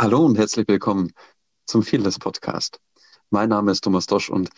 Hallo und herzlich willkommen zum Fearless Podcast. Mein Name ist Thomas Dosch und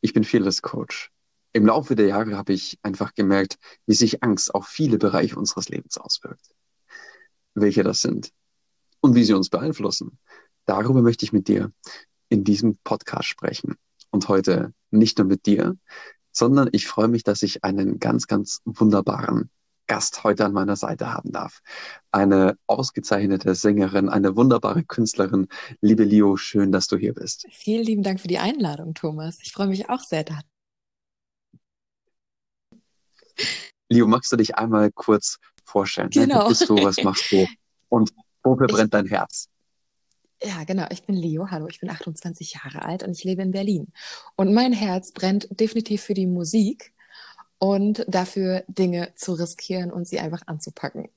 ich bin Fearless Coach. Im Laufe der Jahre habe ich einfach gemerkt, wie sich Angst auf viele Bereiche unseres Lebens auswirkt. Welche das sind und wie sie uns beeinflussen. Darüber möchte ich mit dir in diesem Podcast sprechen. Und heute nicht nur mit dir, sondern ich freue mich, dass ich einen ganz, ganz wunderbaren Gast heute an meiner Seite haben darf. Eine ausgezeichnete Sängerin, eine wunderbare Künstlerin. Liebe Leo, schön, dass du hier bist. Vielen lieben Dank für die Einladung, Thomas. Ich freue mich auch sehr da. Leo, magst du dich einmal kurz vorstellen? Genau. Wer bist du, was machst du und wofür brennt dein Herz? Ja, genau. Ich bin Leo. Hallo, ich bin 28 Jahre alt und ich lebe in Berlin. Und mein Herz brennt definitiv für die Musik und dafür Dinge zu riskieren und sie einfach anzupacken.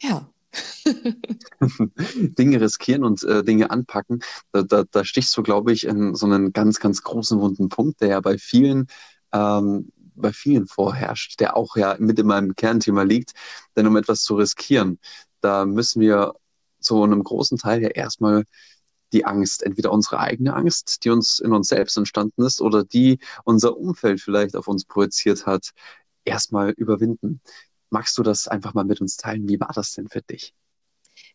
Ja. Dinge riskieren und äh, Dinge anpacken, da, da, da stichst du, glaube ich, in so einen ganz, ganz großen wunden Punkt, der ja bei vielen, ähm, bei vielen vorherrscht, der auch ja mit in meinem Kernthema liegt. Denn um etwas zu riskieren, da müssen wir zu einem großen Teil ja erstmal die Angst, entweder unsere eigene Angst, die uns in uns selbst entstanden ist, oder die unser Umfeld vielleicht auf uns projiziert hat, erstmal überwinden. Magst du das einfach mal mit uns teilen? Wie war das denn für dich?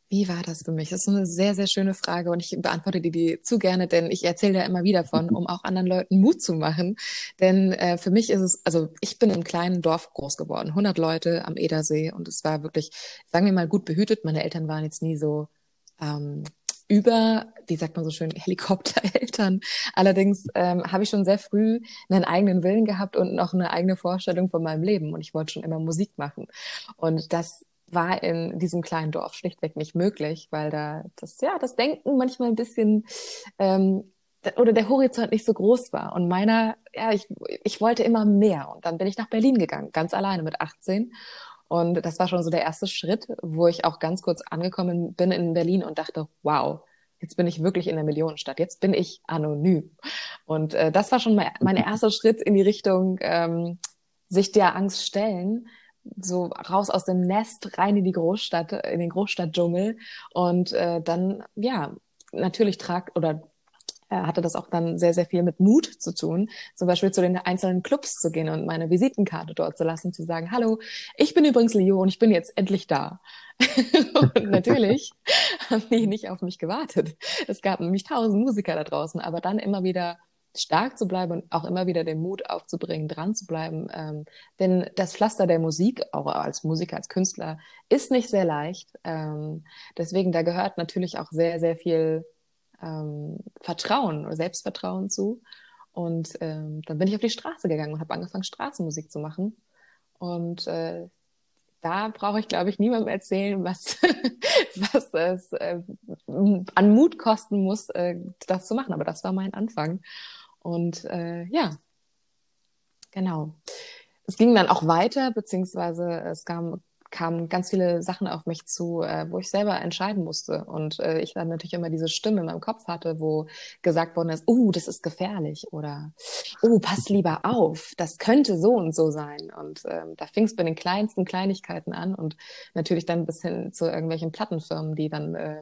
Wie war das für mich? Das ist eine sehr, sehr schöne Frage und ich beantworte dir die zu gerne, denn ich erzähle ja immer wieder von, um auch anderen Leuten Mut zu machen. Denn äh, für mich ist es, also ich bin im kleinen Dorf groß geworden, 100 Leute am Edersee und es war wirklich, sagen wir mal, gut behütet. Meine Eltern waren jetzt nie so ähm, über, wie sagt man so schön, Helikoptereltern. Allerdings ähm, habe ich schon sehr früh einen eigenen Willen gehabt und noch eine eigene Vorstellung von meinem Leben. Und ich wollte schon immer Musik machen. Und das war in diesem kleinen Dorf schlichtweg nicht möglich, weil da das, ja, das Denken manchmal ein bisschen ähm, oder der Horizont nicht so groß war. Und meiner, ja, ich, ich wollte immer mehr. Und dann bin ich nach Berlin gegangen, ganz alleine mit 18 und das war schon so der erste Schritt, wo ich auch ganz kurz angekommen bin in Berlin und dachte, wow, jetzt bin ich wirklich in der Millionenstadt, jetzt bin ich anonym. Und äh, das war schon mein, mein erster Schritt in die Richtung, ähm, sich der Angst stellen, so raus aus dem Nest, rein in die Großstadt, in den Großstadtdschungel. Und äh, dann, ja, natürlich tragt oder hatte das auch dann sehr, sehr viel mit Mut zu tun, zum Beispiel zu den einzelnen Clubs zu gehen und meine Visitenkarte dort zu lassen, zu sagen, hallo, ich bin übrigens Leo und ich bin jetzt endlich da. und natürlich haben die nicht auf mich gewartet. Es gab nämlich tausend Musiker da draußen, aber dann immer wieder stark zu bleiben und auch immer wieder den Mut aufzubringen, dran zu bleiben. Ähm, denn das Pflaster der Musik, auch als Musiker, als Künstler, ist nicht sehr leicht. Ähm, deswegen, da gehört natürlich auch sehr, sehr viel ähm, Vertrauen oder Selbstvertrauen zu. Und ähm, dann bin ich auf die Straße gegangen und habe angefangen, Straßenmusik zu machen. Und äh, da brauche ich, glaube ich, niemandem erzählen, was, was es äh, an Mut kosten muss, äh, das zu machen. Aber das war mein Anfang. Und äh, ja, genau. Es ging dann auch weiter, beziehungsweise es kam kamen ganz viele Sachen auf mich zu, äh, wo ich selber entscheiden musste. Und äh, ich dann natürlich immer diese Stimme in meinem Kopf hatte, wo gesagt worden ist, oh, das ist gefährlich oder oh, pass lieber auf, das könnte so und so sein. Und ähm, da fing es bei den kleinsten Kleinigkeiten an und natürlich dann bis hin zu irgendwelchen Plattenfirmen, die dann äh,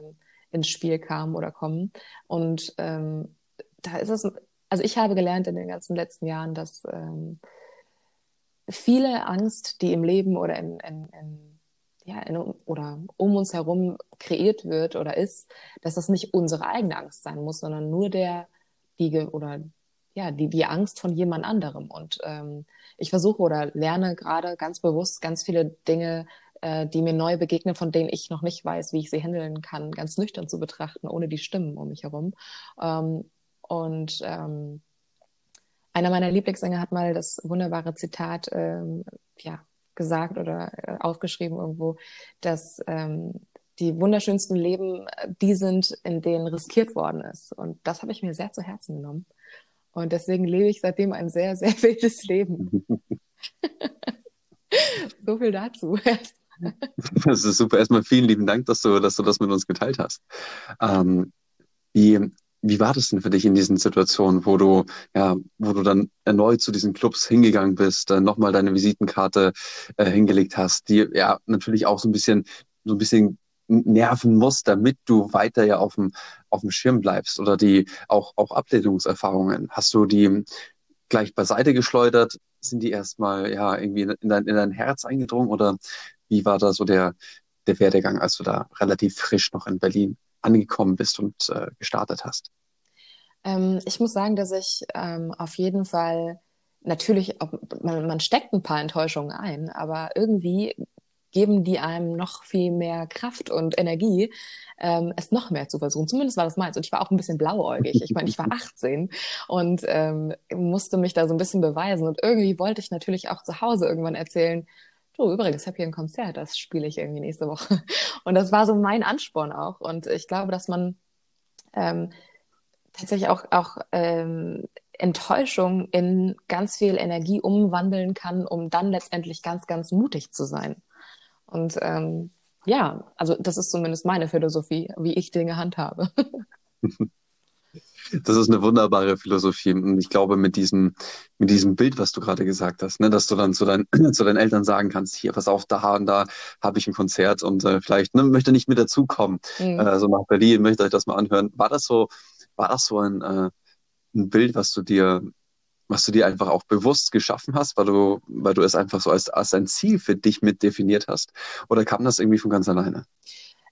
ins Spiel kamen oder kommen. Und ähm, da ist es, also ich habe gelernt in den ganzen letzten Jahren, dass ähm, viele Angst, die im Leben oder in, in, in, ja, in, oder um uns herum kreiert wird oder ist, dass das nicht unsere eigene Angst sein muss, sondern nur der, die oder ja, die, die Angst von jemand anderem. Und ähm, ich versuche oder lerne gerade ganz bewusst ganz viele Dinge, äh, die mir neu begegnen, von denen ich noch nicht weiß, wie ich sie handeln kann, ganz nüchtern zu betrachten, ohne die Stimmen um mich herum. Ähm, und ähm, einer meiner Lieblingssänger hat mal das wunderbare Zitat ähm, ja, gesagt oder äh, aufgeschrieben irgendwo, dass ähm, die wunderschönsten Leben äh, die sind, in denen riskiert worden ist. Und das habe ich mir sehr zu Herzen genommen. Und deswegen lebe ich seitdem ein sehr, sehr wildes Leben. so viel dazu. Das ist super. Erstmal vielen lieben Dank, dass du, dass du das mit uns geteilt hast. Ähm, wie, wie war das denn für dich in diesen Situationen, wo du, ja, wo du dann erneut zu diesen Clubs hingegangen bist, äh, nochmal deine Visitenkarte äh, hingelegt hast, die ja natürlich auch so ein bisschen, so ein bisschen nerven muss, damit du weiter ja auf dem, auf dem Schirm bleibst oder die auch, auch Ablehnungserfahrungen? Hast du die gleich beiseite geschleudert? Sind die erstmal ja irgendwie in dein, in dein Herz eingedrungen oder wie war da so der, der Werdegang, als du da relativ frisch noch in Berlin angekommen bist und äh, gestartet hast? Ähm, ich muss sagen, dass ich ähm, auf jeden Fall natürlich, man, man steckt ein paar Enttäuschungen ein, aber irgendwie geben die einem noch viel mehr Kraft und Energie, ähm, es noch mehr zu versuchen. Zumindest war das meins. Und ich war auch ein bisschen blauäugig. Ich meine, ich war 18 und ähm, musste mich da so ein bisschen beweisen. Und irgendwie wollte ich natürlich auch zu Hause irgendwann erzählen, du, übrigens, ich habe hier ein Konzert, das spiele ich irgendwie nächste Woche. Und das war so mein Ansporn auch. Und ich glaube, dass man ähm, tatsächlich auch, auch ähm, Enttäuschung in ganz viel Energie umwandeln kann, um dann letztendlich ganz, ganz mutig zu sein. Und ähm, ja, also das ist zumindest meine Philosophie, wie ich Dinge handhabe. Das ist eine wunderbare Philosophie. Und ich glaube, mit diesem, mit diesem Bild, was du gerade gesagt hast, ne, dass du dann zu, dein, zu deinen Eltern sagen kannst, hier, pass auf, da und da habe ich ein Konzert und äh, vielleicht ne, möchte nicht mit dazukommen, mhm. äh, so nach Berlin, möchte euch das mal anhören. War das so, war das so ein, äh, ein Bild, was du dir was du dir einfach auch bewusst geschaffen hast, weil du, weil du es einfach so als, als ein Ziel für dich mit definiert hast? Oder kam das irgendwie von ganz alleine?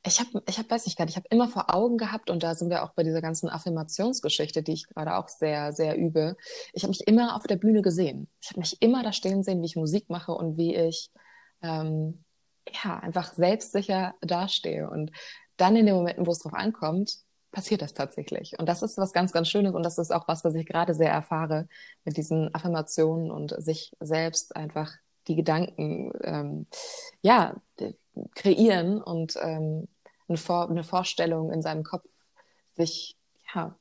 Ich habe, ich hab, weiß nicht nicht, ich habe immer vor Augen gehabt, und da sind wir auch bei dieser ganzen Affirmationsgeschichte, die ich gerade auch sehr, sehr übe. Ich habe mich immer auf der Bühne gesehen. Ich habe mich immer da stehen sehen, wie ich Musik mache und wie ich ähm, ja einfach selbstsicher dastehe. Und dann in den Momenten, wo es drauf ankommt, passiert das tatsächlich. Und das ist was ganz, ganz Schönes und das ist auch was, was ich gerade sehr erfahre mit diesen Affirmationen und sich selbst einfach die Gedanken ähm, ja kreieren und ähm, eine, Vor eine Vorstellung in seinem Kopf sich ja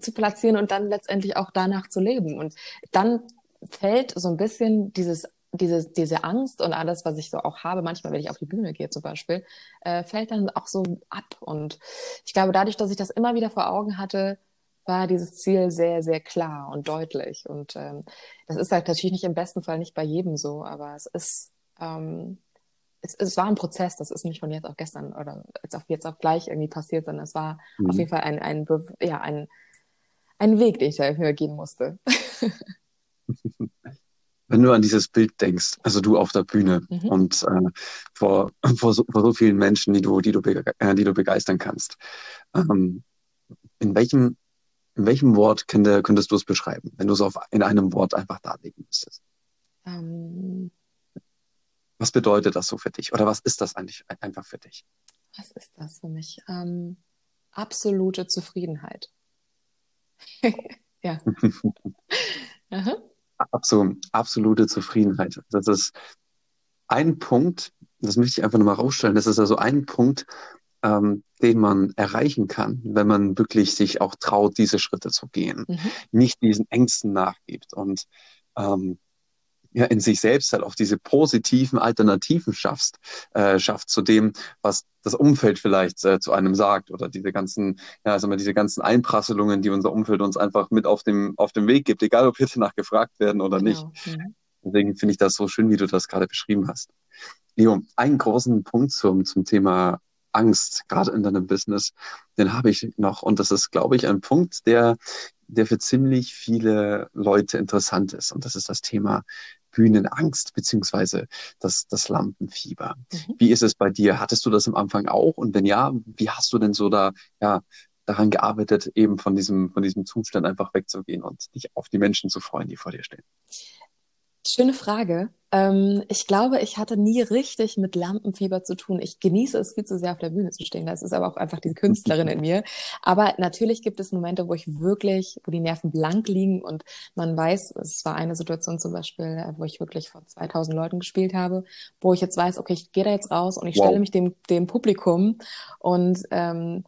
zu platzieren und dann letztendlich auch danach zu leben. Und dann fällt so ein bisschen dieses diese, diese Angst und alles, was ich so auch habe, manchmal, wenn ich auf die Bühne gehe zum Beispiel, äh, fällt dann auch so ab. Und ich glaube, dadurch, dass ich das immer wieder vor Augen hatte, war dieses Ziel sehr, sehr klar und deutlich. Und ähm, das ist halt natürlich nicht im besten Fall nicht bei jedem so, aber es ist, ähm, es, es war ein Prozess, das ist nicht von jetzt auf gestern oder jetzt auf jetzt auch gleich irgendwie passiert, sondern es war mhm. auf jeden Fall ein, ein, ja, ein, ein Weg, den ich dafür gehen musste. wenn du an dieses Bild denkst, also du auf der Bühne mhm. und äh, vor, vor, so, vor so vielen Menschen, die du, die du, äh, die du begeistern kannst, ähm, in welchem, in welchem Wort könnte, könntest du es beschreiben, wenn du es auf, in einem Wort einfach darlegen müsstest? Ähm, was bedeutet das so für dich? Oder was ist das eigentlich einfach für dich? Was ist das für mich? Ähm, absolute Zufriedenheit. ja. Absolut, absolute Zufriedenheit. Das ist ein Punkt, das möchte ich einfach nochmal rausstellen, das ist also ein Punkt, ähm, den man erreichen kann, wenn man wirklich sich auch traut, diese Schritte zu gehen, mhm. nicht diesen Ängsten nachgibt und ähm, ja, in sich selbst halt auch diese positiven Alternativen schaffst, äh, schafft zu dem, was das Umfeld vielleicht äh, zu einem sagt oder diese ganzen, ja, sagen wir, diese ganzen Einprasselungen, die unser Umfeld uns einfach mit auf dem, auf dem Weg gibt, egal ob wir danach gefragt werden oder genau. nicht. Mhm. Deswegen finde ich das so schön, wie du das gerade beschrieben hast. Leo, einen großen Punkt zum, zum Thema Angst, gerade in deinem Business, den habe ich noch. Und das ist, glaube ich, ein Punkt, der, der für ziemlich viele Leute interessant ist. Und das ist das Thema Bühnenangst beziehungsweise das, das Lampenfieber. Mhm. Wie ist es bei dir? Hattest du das am Anfang auch? Und wenn ja, wie hast du denn so da, ja, daran gearbeitet, eben von diesem, von diesem Zustand einfach wegzugehen und dich auf die Menschen zu freuen, die vor dir stehen? Schöne Frage. Ähm, ich glaube, ich hatte nie richtig mit Lampenfieber zu tun. Ich genieße es viel zu sehr auf der Bühne zu stehen. Das ist aber auch einfach die Künstlerin in mir. Aber natürlich gibt es Momente, wo ich wirklich, wo die Nerven blank liegen und man weiß, es war eine Situation zum Beispiel, äh, wo ich wirklich vor 2000 Leuten gespielt habe, wo ich jetzt weiß, okay, ich gehe da jetzt raus und ich wow. stelle mich dem, dem Publikum und ähm,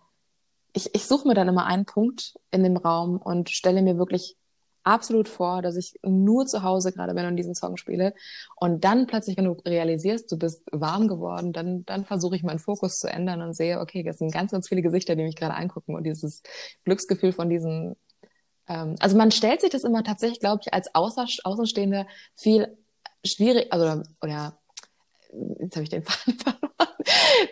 ich, ich suche mir dann immer einen Punkt in dem Raum und stelle mir wirklich absolut vor, dass ich nur zu Hause gerade bin und diesen Song spiele. Und dann plötzlich, wenn du realisierst, du bist warm geworden, dann, dann versuche ich meinen Fokus zu ändern und sehe, okay, das sind ganz, ganz viele Gesichter, die mich gerade angucken und dieses Glücksgefühl von diesen, ähm, also man stellt sich das immer tatsächlich, glaube ich, als Außer Außenstehender viel schwierig, also, oder jetzt habe ich den Faden verloren.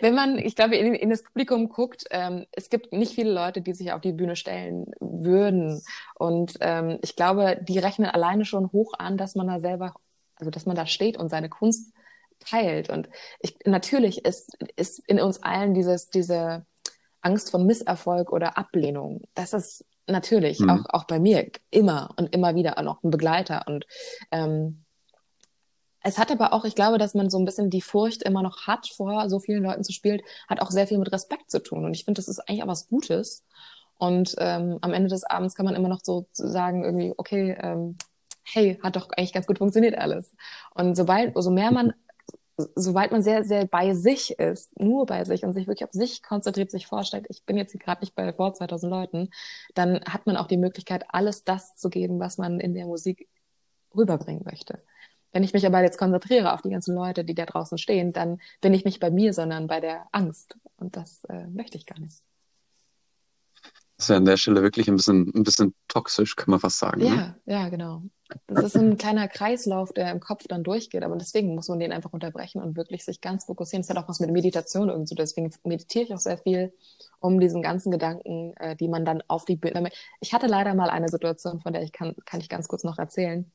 Wenn man, ich glaube, in, in das Publikum guckt, ähm, es gibt nicht viele Leute, die sich auf die Bühne stellen würden. Und ähm, ich glaube, die rechnen alleine schon hoch an, dass man da selber, also dass man da steht und seine Kunst teilt. Und ich, natürlich ist, ist in uns allen dieses, diese Angst vor Misserfolg oder Ablehnung. Das ist natürlich mhm. auch, auch bei mir immer und immer wieder auch noch ein Begleiter. Und ähm, es hat aber auch, ich glaube, dass man so ein bisschen die Furcht immer noch hat, vor so vielen Leuten zu spielen, hat auch sehr viel mit Respekt zu tun. Und ich finde, das ist eigentlich auch was Gutes. Und ähm, am Ende des Abends kann man immer noch so sagen, irgendwie, okay, ähm, hey, hat doch eigentlich ganz gut funktioniert alles. Und sobald, so mehr man, sobald man sehr, sehr bei sich ist, nur bei sich und sich wirklich auf sich konzentriert, sich vorstellt, ich bin jetzt hier gerade nicht bei vor 2000 Leuten, dann hat man auch die Möglichkeit, alles das zu geben, was man in der Musik rüberbringen möchte. Wenn ich mich aber jetzt konzentriere auf die ganzen Leute, die da draußen stehen, dann bin ich nicht bei mir, sondern bei der Angst. Und das äh, möchte ich gar nicht. Das ist ja an der Stelle wirklich ein bisschen, ein bisschen toxisch, kann man fast sagen. Ja, ne? ja, genau. Das ist ein kleiner Kreislauf, der im Kopf dann durchgeht, aber deswegen muss man den einfach unterbrechen und wirklich sich ganz fokussieren. Das hat auch was mit Meditation irgendwie so. Deswegen meditiere ich auch sehr viel, um diesen ganzen Gedanken, äh, die man dann auf die Bühne. Ich hatte leider mal eine Situation, von der ich kann, kann ich ganz kurz noch erzählen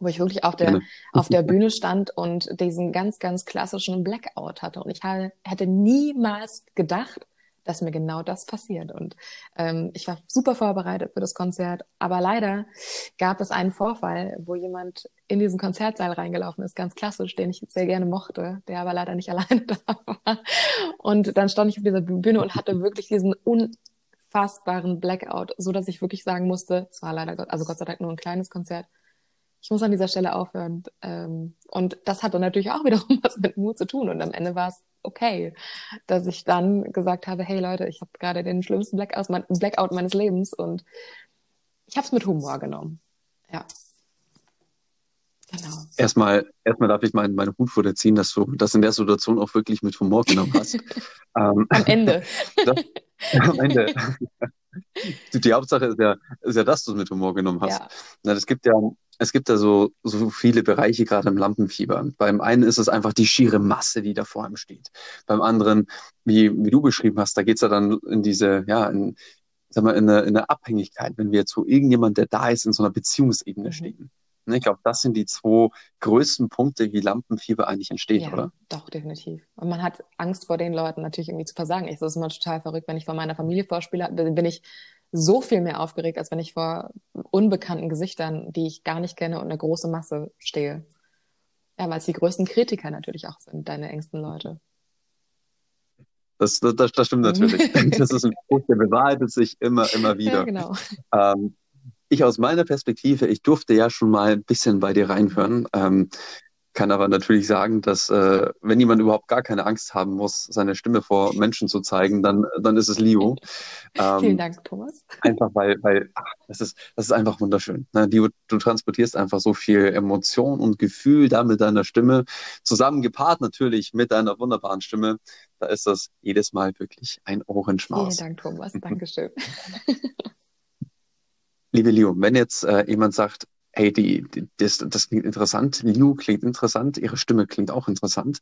wo ich wirklich auf der, auf der Bühne stand und diesen ganz, ganz klassischen Blackout hatte. Und ich habe, hätte niemals gedacht, dass mir genau das passiert. Und ähm, ich war super vorbereitet für das Konzert, aber leider gab es einen Vorfall, wo jemand in diesen Konzertsaal reingelaufen ist, ganz klassisch, den ich sehr gerne mochte, der aber leider nicht alleine da war. Und dann stand ich auf dieser Bühne und hatte wirklich diesen unfassbaren Blackout, so dass ich wirklich sagen musste, es war leider, also Gott sei Dank nur ein kleines Konzert, ich muss an dieser Stelle aufhören. Ähm, und das hatte natürlich auch wiederum was mit Mut zu tun. Und am Ende war es okay, dass ich dann gesagt habe, hey Leute, ich habe gerade den schlimmsten Blackout, mein, Blackout meines Lebens und ich habe es mit Humor genommen. Ja. Genau. Erstmal, erstmal darf ich meinen, meinen Hut vor dir ziehen, dass du das in der Situation auch wirklich mit Humor genommen hast. ähm, am Ende. das, am Ende. die, die, Hauptsache ist ja, ist ja, dass du es mit Humor genommen hast. Ja. Na, es gibt ja es gibt da so, so viele Bereiche, gerade im Lampenfieber. Beim einen ist es einfach die schiere Masse, die da vor ihm steht. Beim anderen, wie, wie du beschrieben hast, da geht's ja dann in diese, ja, in, sag mal, in eine, in eine Abhängigkeit, wenn wir zu irgendjemand, der da ist, in so einer Beziehungsebene mhm. stehen. Ne, ich glaube, das sind die zwei größten Punkte, wie Lampenfieber eigentlich entsteht, ja, oder? Doch, definitiv. Und man hat Angst vor den Leuten natürlich irgendwie zu versagen. Ich, das ist immer total verrückt, wenn ich von meiner Familie vorspiele, bin ich so viel mehr aufgeregt, als wenn ich vor unbekannten Gesichtern, die ich gar nicht kenne und eine große Masse stehe. Ja, weil es die größten Kritiker natürlich auch sind, deine engsten Leute. Das, das, das stimmt natürlich. das ist ein Spruch, der bewahrheitet sich immer, immer wieder. Ja, genau. Ähm, ich aus meiner Perspektive, ich durfte ja schon mal ein bisschen bei dir reinhören. Ähm, kann aber natürlich sagen, dass äh, wenn jemand überhaupt gar keine Angst haben muss, seine Stimme vor Menschen zu zeigen, dann, dann ist es Leo. Ähm, Vielen Dank, Thomas. Einfach weil, weil ach, das, ist, das ist einfach wunderschön. Ne? Leo, du transportierst einfach so viel Emotion und Gefühl da mit deiner Stimme, zusammengepaart natürlich mit deiner wunderbaren Stimme. Da ist das jedes Mal wirklich ein Ohrenschmaus. Vielen Dank, Thomas. Dankeschön. Liebe Leo, wenn jetzt äh, jemand sagt, hey, die, die, das, das klingt interessant, Liu klingt interessant, ihre Stimme klingt auch interessant.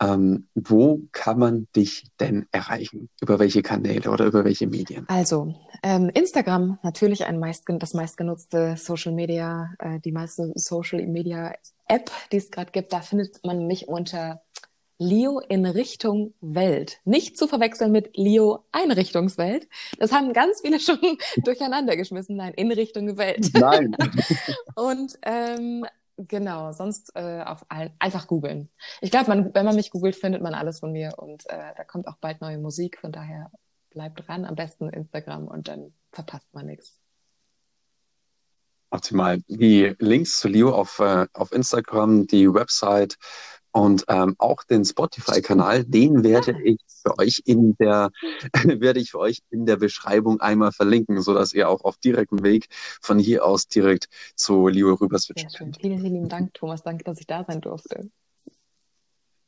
Ähm, wo kann man dich denn erreichen? Über welche Kanäle oder über welche Medien? Also, ähm, Instagram natürlich ein meist, das meistgenutzte Social Media, äh, die meiste Social Media App, die es gerade gibt. Da findet man mich unter Leo in Richtung Welt. Nicht zu verwechseln mit Leo Einrichtungswelt. Das haben ganz viele schon durcheinander geschmissen. Nein, in Richtung Welt. Nein. Und ähm, genau, sonst äh, auf all, einfach googeln. Ich glaube, wenn man mich googelt, findet man alles von mir und äh, da kommt auch bald neue Musik. Von daher bleibt dran, am besten Instagram und dann verpasst man nichts. Optimal. Die Links zu Leo auf, äh, auf Instagram, die Website und ähm, auch den Spotify-Kanal, den werde ich für euch in der werde ich für euch in der Beschreibung einmal verlinken, so dass ihr auch auf direktem Weg von hier aus direkt zu Leo rüber switchen könnt. Vielen, vielen Dank, Thomas. Danke, dass ich da sein durfte.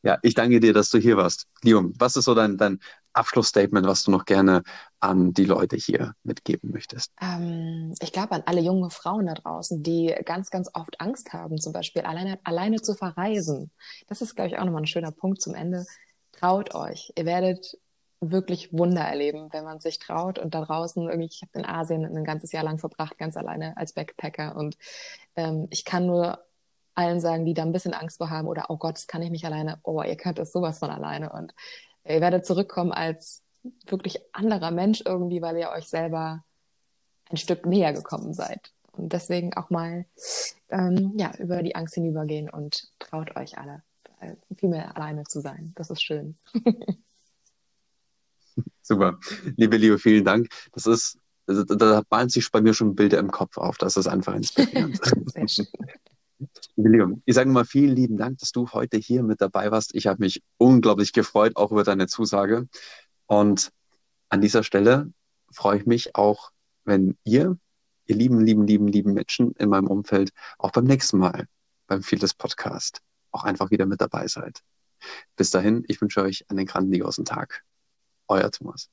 Ja, ich danke dir, dass du hier warst. Leo, was ist so dein, dein Abschlussstatement, was du noch gerne an die Leute hier mitgeben möchtest? Ähm, ich glaube an alle junge Frauen da draußen, die ganz, ganz oft Angst haben, zum Beispiel alleine, alleine zu verreisen. Das ist, glaube ich, auch nochmal ein schöner Punkt zum Ende. Traut euch. Ihr werdet wirklich Wunder erleben, wenn man sich traut und da draußen irgendwie, ich habe in Asien ein ganzes Jahr lang verbracht, ganz alleine als Backpacker und ähm, ich kann nur allen sagen, die da ein bisschen Angst vor haben oder oh Gott, das kann ich nicht alleine, oh, ihr könnt das sowas von alleine und ihr werdet zurückkommen als wirklich anderer Mensch irgendwie, weil ihr euch selber ein Stück näher gekommen seid. Und deswegen auch mal ähm, ja, über die Angst hinübergehen und traut euch alle, viel mehr alleine zu sein. Das ist schön. Super. Liebe Leo, vielen Dank. Das ist, also, da malen sich bei mir schon Bilder im Kopf auf. Das ist einfach inspirierend. Sehr schön. Leo, ich sage mal vielen lieben Dank, dass du heute hier mit dabei warst. Ich habe mich unglaublich gefreut, auch über deine Zusage. Und an dieser Stelle freue ich mich auch, wenn ihr, ihr lieben, lieben, lieben, lieben Menschen in meinem Umfeld, auch beim nächsten Mal beim Vieles Podcast auch einfach wieder mit dabei seid. Bis dahin, ich wünsche euch einen grandiosen Tag. Euer Thomas.